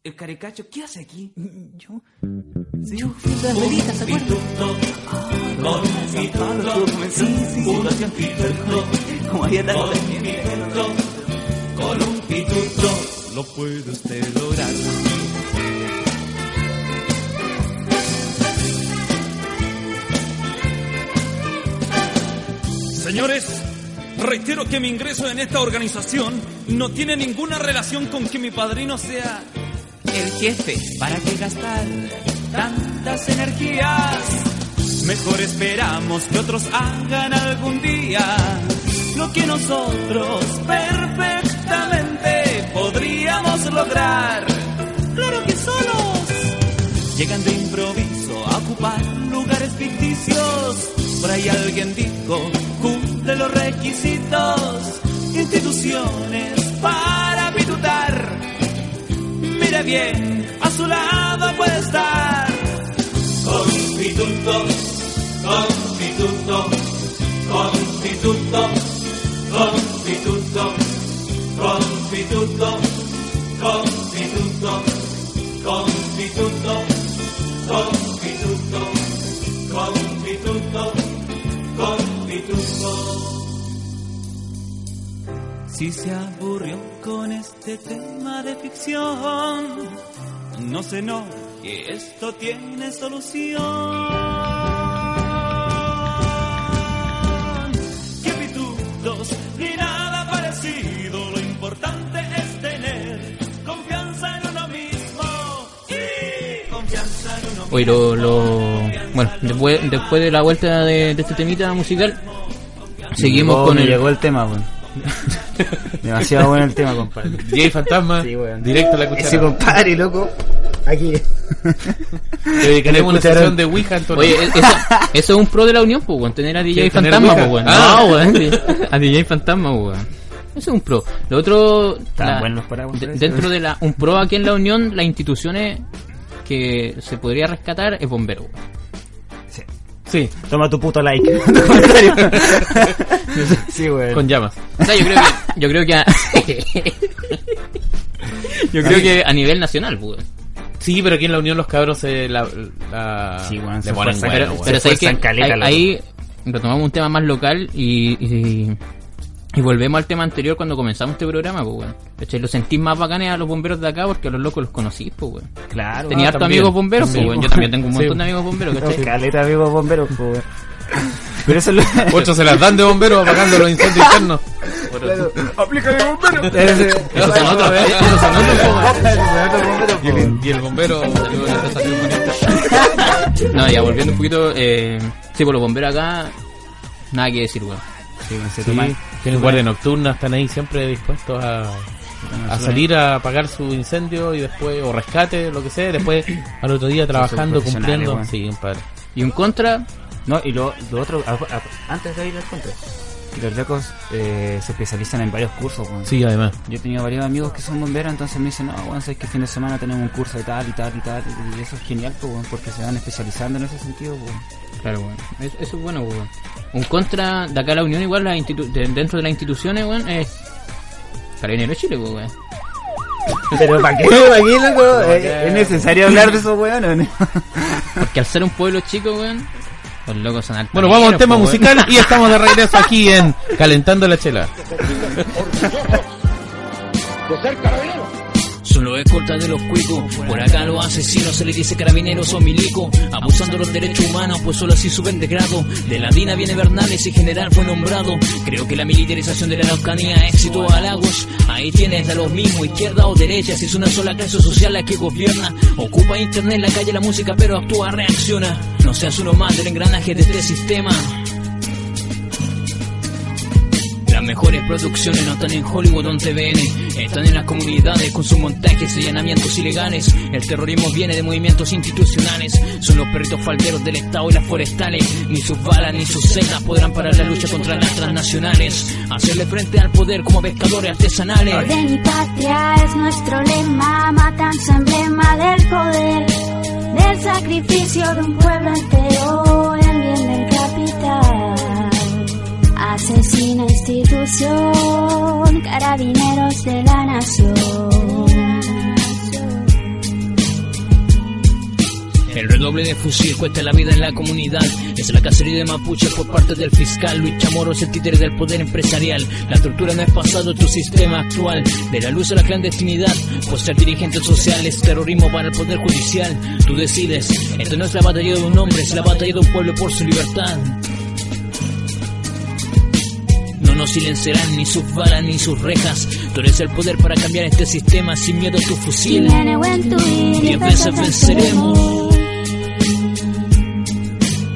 ¿El caricacho? ¿Qué hace aquí? Yo. ¿Sí? Yo fui de las velitas, ¿se acuerdan? Como había Con un pituto lo puede usted lograr. Señores, reitero que mi ingreso en esta organización no tiene ninguna relación con que mi padrino sea el jefe. ¿Para qué gastar tantas energías? Mejor esperamos que otros hagan algún día lo que nosotros perfectamente podríamos lograr. Claro que solos llegan de improviso a ocupar lugares ficticios. Por ahí alguien dijo, cumple los requisitos, instituciones para pitutar. Mire bien, a su lado puede estar. Constituto, constituto, constituto, constituto, constituto, constituto, constituto, constituto, constituto, Si se aburrió con este tema de ficción, no se no que esto tiene solución. Que pitutos ni Oye, lo, lo- bueno, después, después de la vuelta de, de este temita musical, seguimos Llegó- con el... llegó el tema, weón. [LAUGHS] Demasiado bueno el tema, compadre. DJ Fantasma, Sí, directo a la cuchara. Ese compadre, loco. Aquí. [LAUGHS] Te dedicaremos una sesión de Ouija en torno Oye, e- eso, eso es un pro de la unión, pues, weón, tener a DJ ¿Quieres tener Fantasma, pues, weón. Ah. No, sí, a DJ Fantasma. Eso es un pro. Lo otro, la- dentro de la, un pro aquí en la unión, las instituciones que se podría rescatar es bombero, weón. Sí. Toma tu puto like. [LAUGHS] [LAUGHS] sí, weón. Con llamas. O sea, yo creo que, yo creo que a, [LAUGHS] yo creo que a nivel nacional, pues, weón. Sí, pero aquí en la Unión los cabros se la, la Sí, le se ponen bueno, pero-. Pero Se sabes que ahí, retomamos un tema más local y, y, y volvemos al tema anterior cuando comenzamos este programa, pues, weón. ¿Cachai? Lo sentís más bacanes a los bomberos de acá porque a los locos los conocís, pues, weón. Claro. Tenía Ah, hartos también. amigos bomberos, pues, Sí. weón. Yo también tengo un Sí. montón de amigos bomberos, ¿cachai? [LAUGHS] Caleta, amigos bomberos, pues, weón. Pero eso es lo... [LAUGHS] Ocho se las dan de bomberos apagando los incendios internos. Aplica de bombero. [LAUGHS] Eso se nota, ¿ves? Eso se nota, Y el, y el bombero salió de. No, ya volviendo un poquito, eh, sí, por los bomberos acá, nada que decir, weón. Sí, weón, se Sí, toman- tienen guardia nocturna, están ahí siempre dispuestos a, a salir a apagar su incendio y después, o rescate, lo que sea, después al otro día trabajando, cumpliendo. weón. Sí, compadre. Y un contra, No, y lo, lo otro, a- a- antes de ir al contra, los locos eh, se especializan en varios cursos. Sí, además. Yo he tenido varios amigos que son bomberos, entonces me dicen, no, bueno, sabes que fin de semana tenemos un curso de tal y tal y tal, y eso es genial, pues, porque se van especializando en ese sentido, pues. Claro, weón. Eso, eso es bueno. Un contra de acá a la Unión, igual, las dentro de las instituciones, weón, es. Carabinero de Chile, weón. Pero ¿para qué? ¿Para qué, loco? ¿Es, es necesario hablar de esos weones? [LAUGHS] Porque al ser un pueblo chico, weón, los locos son Bueno, vamos al altaneros, tema weón. musical y estamos de regreso aquí en Calentando la Chela. Son los escoltas de los cuicos, por acá los asesinos se les dice carabineros o milicos, abusando los derechos humanos, pues solo así suben de grado. De la DINA viene Bernales y general fue nombrado. Creo que la militarización de la Araucanía éxito a halagos. Ahí tienes de los mismos, izquierda o derecha, si es una sola clase social la que gobierna. Ocupa internet, la calle, la música, pero actúa, reacciona. No seas uno más del engranaje de este sistema. Mejores producciones no están en Hollywood o en TVN, están en las comunidades con sus montajes y allanamientos ilegales. El terrorismo viene de movimientos institucionales, son los perritos falderos del Estado y las forestales. Ni sus balas ni sus setas podrán parar la lucha contra las transnacionales. Hacerle frente al poder como pescadores artesanales. Orden y patria es nuestro lema, matanza emblema del poder, del sacrificio de un pueblo entero Asesina institución, carabineros de la nación. El redoble de fusil cuesta la vida en la comunidad. Es la cacería de mapuches por parte del fiscal Luis Chamorro, es el títere del poder empresarial. La tortura no es pasado, tu sistema actual. De la luz a la clandestinidad, por ser dirigentes sociales, terrorismo para el poder judicial. Tú decides, esto no es la batalla de un hombre, es la batalla de un pueblo por su libertad. No nos silenciarán ni sus balas ni sus rejas. Tú eres el poder para cambiar este sistema sin miedo a tu fusil. Diez veces venceremos.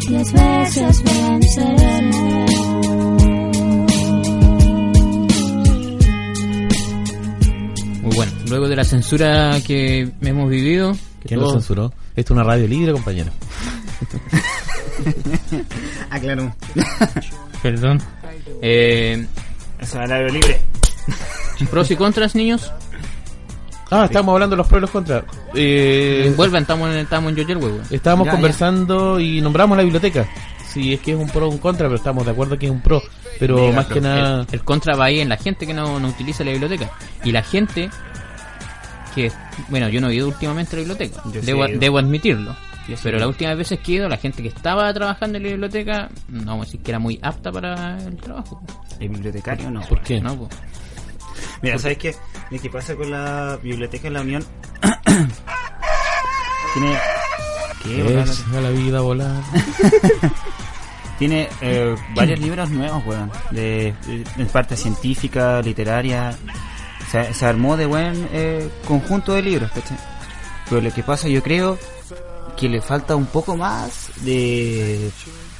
Diez veces venceremos. Muy bueno. Luego de la censura que hemos vivido. que ¿Quién lo censuró? Esto es una radio libre, compañero. [LAUGHS] [LAUGHS] ah, claro. Perdón. Eh, Eso es horario libre. [LAUGHS] ¿Pros y contras, niños? Ah, estábamos hablando de los pros y los contras. Eh, Vuelvan, estamos en, estamos en Yoyel, weón. Estábamos Ya, conversando y nombramos la biblioteca. Si es que es un pro o un contra, pero estamos de acuerdo que es un pro. Pero más que nada. El, el contra va ahí en la gente que no, no utiliza la biblioteca. Y la que, bueno, yo no he ido últimamente a la biblioteca, debo, debo admitirlo. Sí Pero he las últimas veces que he ido, la gente que estaba trabajando en la biblioteca, no vamos a decir que era muy apta para el trabajo. ¿El bibliotecario no? ¿Por qué? No, po. Mira, ¿sabes qué? Lo que pasa con la biblioteca de la Unión? [COUGHS] Tiene... ¿Qué? Es a la vida volar. [LAUGHS] Tiene eh, varios libros nuevos, weón. De, de parte científica, literaria. Se, se armó de buen eh, conjunto de libros, ¿cachai? Pero lo que pasa, yo creo que le falta un poco más de.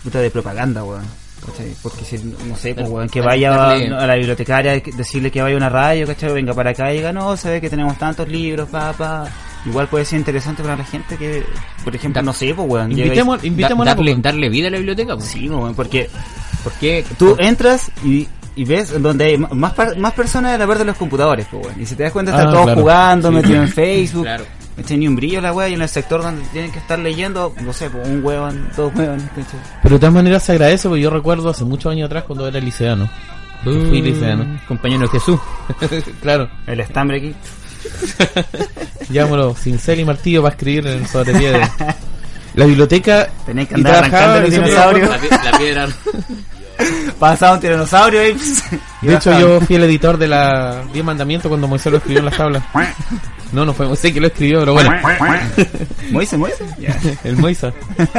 puta de propaganda, weón. ¿cachai? Porque si, no sé, pues, weón, que vaya a la bibliotecaria, decirle que vaya a una radio, ¿cachai? Venga para acá y diga, no, sabe que tenemos tantos libros, papá. Igual puede ser interesante para la gente que, por ejemplo, no sé, pues, weón. llega y- Invitemos, invitemos Da- a darle, darle vida a la biblioteca, po. Sí, weón, porque Porque tú entras y, y ves donde hay más, par- más personas a la vez de los computadores, pues, weón. Y si te das cuenta, están Ah, todos claro. jugando, Sí. metidos en [CLEARS THROAT] Facebook. Claro. Ni un brillo la weá y en el sector donde tienen que estar leyendo, no sé, pues, un huevón, dos huevos. Pero de todas maneras se agradece, porque yo recuerdo hace muchos años atrás cuando era liceano. Que fui liceano. Mm, Compañero de Jesús. [LAUGHS] claro. El estambre aquí. [LAUGHS] Llámalo cincel y martillo para escribir en el sobrepié de... La biblioteca... Tenés que andar arrancando siempre- dinosaurios. La, la piedra. [LAUGHS] Pasaba un tiranosaurio y De hecho, yo fui el editor de la Diez Mandamientos cuando Moisés lo escribió en las tablas. No, no fue Moisés que lo escribió, pero bueno. [LAUGHS] Moisés, Moisés. Ya. El Moisa.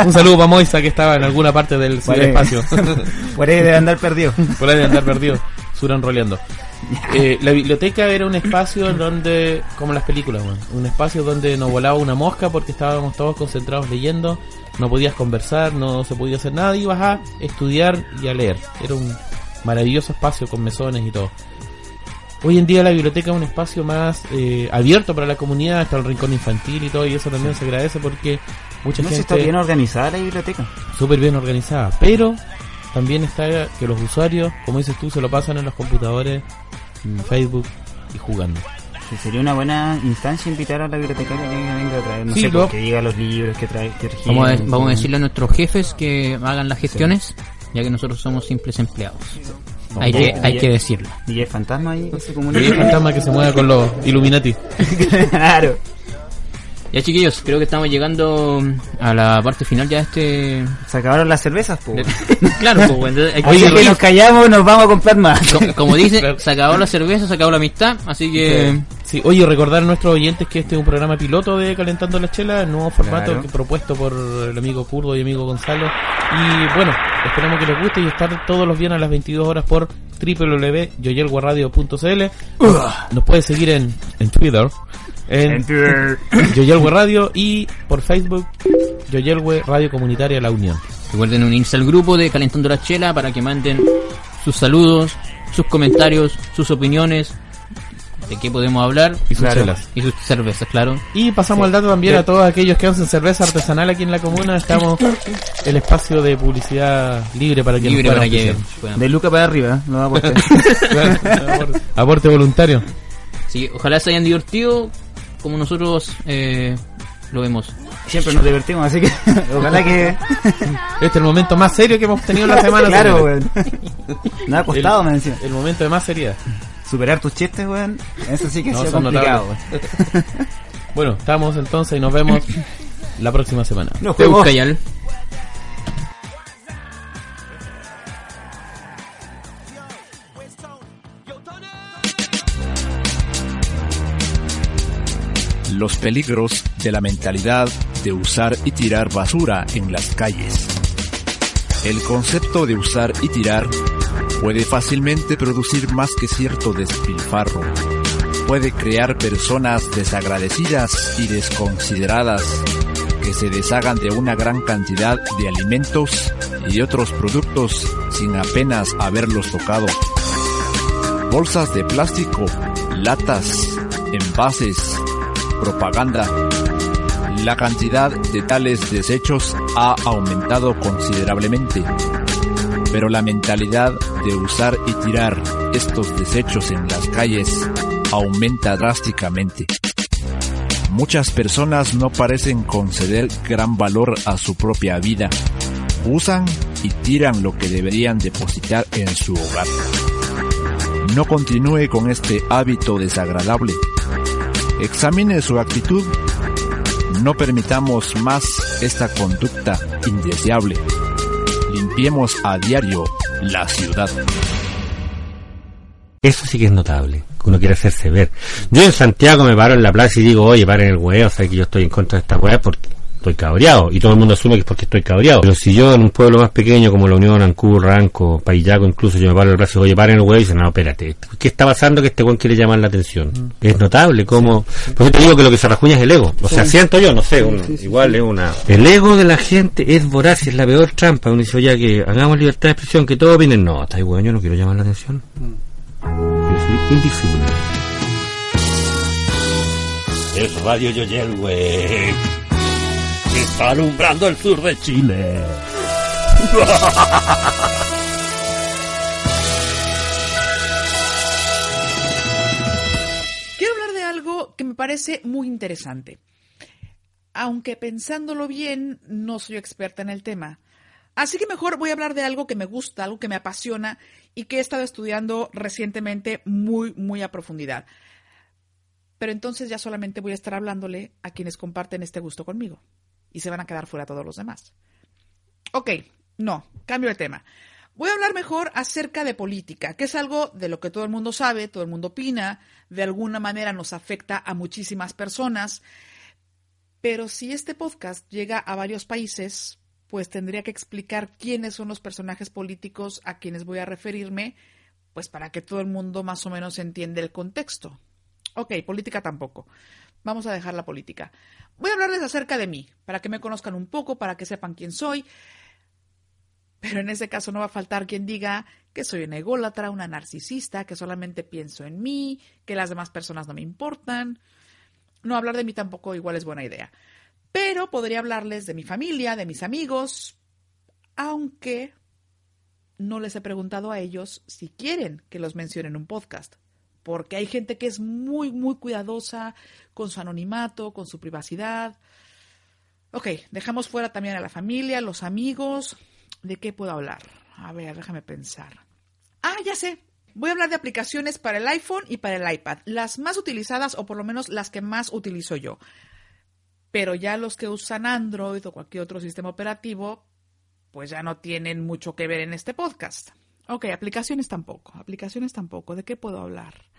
Un saludo para Moisa que estaba en alguna parte del ciberespacio. [LAUGHS] Por ahí debe andar perdido. Por ahí de andar perdido. Suran roleando. [LAUGHS] Eh, la biblioteca era un espacio donde, como las películas, un espacio donde nos volaba una mosca porque estábamos todos concentrados leyendo, no podías conversar, no se podía hacer nada, ibas a estudiar y a leer. Era un maravilloso espacio con mesones y todo. Hoy en día la biblioteca es un espacio más eh, abierto para la comunidad, está el rincón infantil y todo, y eso también se agradece porque mucha No gente está bien organizada la biblioteca. súper bien organizada. Pero también está que los usuarios, como dices tú, se lo pasan en los computadores, en Facebook y jugando. Sí, sería una buena instancia invitar a la bibliotecaria que venga a traer, no Sí, sé, lo- pues, que diga los libros, que trae, que Vamos a, vamos a decirle a nuestros jefes que hagan las gestiones, ya que nosotros somos simples empleados. Hay DJ, que, hay que decirlo. Fantasma ahí Y el comunica. fantasma que se mueve con los Illuminati. [LAUGHS] claro. Ya chiquillos, creo que estamos llegando a la parte final ya de este... Se acabaron las cervezas, [LAUGHS] pues. claro, pues, bueno, entonces hay que Oye, que nos callamos, nos vamos a comprar más. como, [LAUGHS] como dice, se acabó la cerveza, se acabó la amistad, así que... Sí, oye, recordar a nuestros oyentes que este es un programa piloto de Calentando la Chela, el nuevo formato Claro. que propuesto por el amigo Curdo y amigo Gonzalo. Y bueno, esperamos que les guste y estar todos los viernes a las 22 horas por www.yoyelguaradio.cl Nos puedes seguir en, en Twitter, en, En Twitter. [COUGHS] Yoyelgue Radio y por Facebook, Yoyelgue Radio Comunitaria La Unión. Recuerden unirse al grupo de Calentando la Chela para que manden sus saludos, sus comentarios, sus opiniones, de qué podemos hablar. Y sus chelas. Y sus cervezas, claro. Y pasamos Sí. al dato también a todos aquellos que hacen cerveza artesanal aquí en la comuna. Estamos [LAUGHS] el espacio de publicidad libre para que Libre para puedan que- puedan- De Luca para arriba, no [LAUGHS] aporte. Claro, Aporte voluntario. Sí, ojalá se hayan divertido como nosotros eh, lo vemos. Siempre nos divertimos, así que [LAUGHS] ojalá que... Este es el momento más serio que hemos tenido en la [LAUGHS] semana. Claro, weón. Me ha costado, el, me decía. El momento de más seriedad. Superar tus chistes, weón. Eso sí que No, ha sido son complicado, [LAUGHS] bueno, estamos entonces y nos vemos la próxima semana. Nos Te Los peligros de la mentalidad de usar y tirar basura en las calles. El concepto de usar y tirar puede fácilmente producir más que cierto despilfarro. Puede crear personas desagradecidas y desconsideradas que se deshagan de una gran cantidad de alimentos y otros productos sin apenas haberlos tocado. Bolsas de plástico, latas, envases, propaganda. La cantidad de tales desechos ha aumentado considerablemente, pero la mentalidad de usar y tirar estos desechos en las calles aumenta drásticamente. Muchas personas no parecen conceder gran valor a su propia vida. Usan y tiran lo que deberían depositar en su hogar. No continúe con este hábito desagradable. Examine su actitud. No permitamos más esta conducta indeseable. Limpiemos a diario la ciudad. Eso sí que es notable, que uno quiere hacerse ver. Yo en Santiago me paro en la plaza y digo, oye, paren el huevo, o sea que yo estoy en contra de esta hueá porque estoy cabreado. Y todo el mundo asume que es porque estoy cabreado. Pero si yo en un pueblo más pequeño como La Unión, Ancú, Ranco, Paillaco, incluso yo me paro el brazo y digo, oye, paren el huevo y dicen, no, espérate, ¿qué está pasando que este hueón quiere llamar la atención? Es notable como... Por eso te digo que lo que se rajuña es el ego. O sea, Sí. siento yo, no sé, Sí, un- sí, sí, igual sí. es una... El ego de la gente es voraz y es la peor trampa. Uno dice, oye, que hagamos libertad de expresión, que todos opinen. No, está igual, yo no quiero llamar la atención. Yo soy invisible. Es Radio Yoyel, güey. Está alumbrando el sur de Chile. Quiero hablar de algo que me parece muy interesante. Aunque pensándolo bien, no soy experta en el tema. Así que mejor voy a hablar de algo que me gusta, algo que me apasiona y que he estado estudiando recientemente muy, muy a profundidad. Pero entonces ya solamente voy a estar hablándole a quienes comparten este gusto conmigo. Y se van a quedar fuera todos los demás. Ok, no, cambio de tema. Voy a hablar mejor acerca de política, que es algo de lo que todo el mundo sabe, todo el mundo opina, de alguna manera nos afecta a muchísimas personas. Pero si este podcast llega a varios países, pues tendría que explicar quiénes son los personajes políticos a quienes voy a referirme, pues para que todo el mundo más o menos entienda el contexto. Ok, política tampoco. Vamos a dejar la política. Voy a hablarles acerca de mí, para que me conozcan un poco, para que sepan quién soy. Pero en ese caso no va a faltar quien diga que soy una ególatra, una narcisista, que solamente pienso en mí, que las demás personas no me importan. No hablar de mí tampoco igual es buena idea. Pero podría hablarles de mi familia, de mis amigos, aunque no les he preguntado a ellos si quieren que los mencione en un podcast. Porque hay gente que es muy, muy cuidadosa con su anonimato, con su privacidad. Ok, dejamos fuera también a la familia, los amigos. ¿De qué puedo hablar? A ver, déjame pensar. Ah, ya sé. Voy a hablar de aplicaciones para el iPhone y para el iPad. Las más utilizadas o por lo menos las que más utilizo yo. Pero ya los que usan Android o cualquier otro sistema operativo, pues ya no tienen mucho que ver en este podcast. Ok, aplicaciones tampoco. Aplicaciones tampoco. ¿De qué puedo hablar?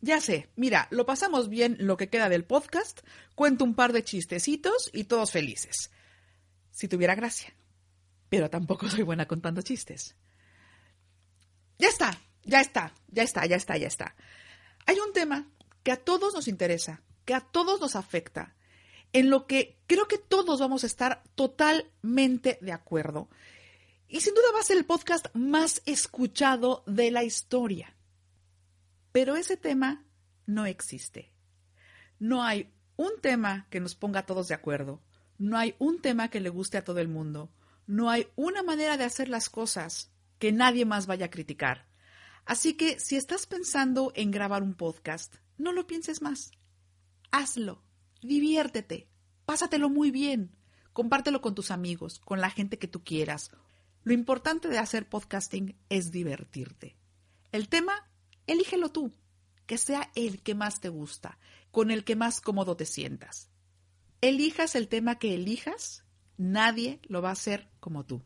Ya sé, mira, lo pasamos bien lo que queda del podcast, cuento un par de chistecitos y todos felices. Si tuviera gracia. Pero tampoco soy buena contando chistes. Ya está, ya está, ya está, ya está, ya está. Hay un tema que a todos nos interesa, que a todos nos afecta, en lo que creo que todos vamos a estar totalmente de acuerdo. Y sin duda va a ser el podcast más escuchado de la historia. Pero ese tema no existe. No hay un tema que nos ponga a todos de acuerdo. No hay un tema que le guste a todo el mundo. No hay una manera de hacer las cosas que nadie más vaya a criticar. Así que si estás pensando en grabar un podcast, no lo pienses más. Hazlo. Diviértete. Pásatelo muy bien. Compártelo con tus amigos, con la gente que tú quieras. Lo importante de hacer podcasting es divertirte. El tema, elígelo tú, que sea el que más te gusta, con el que más cómodo te sientas. Elijas el tema que elijas, nadie lo va a hacer como tú.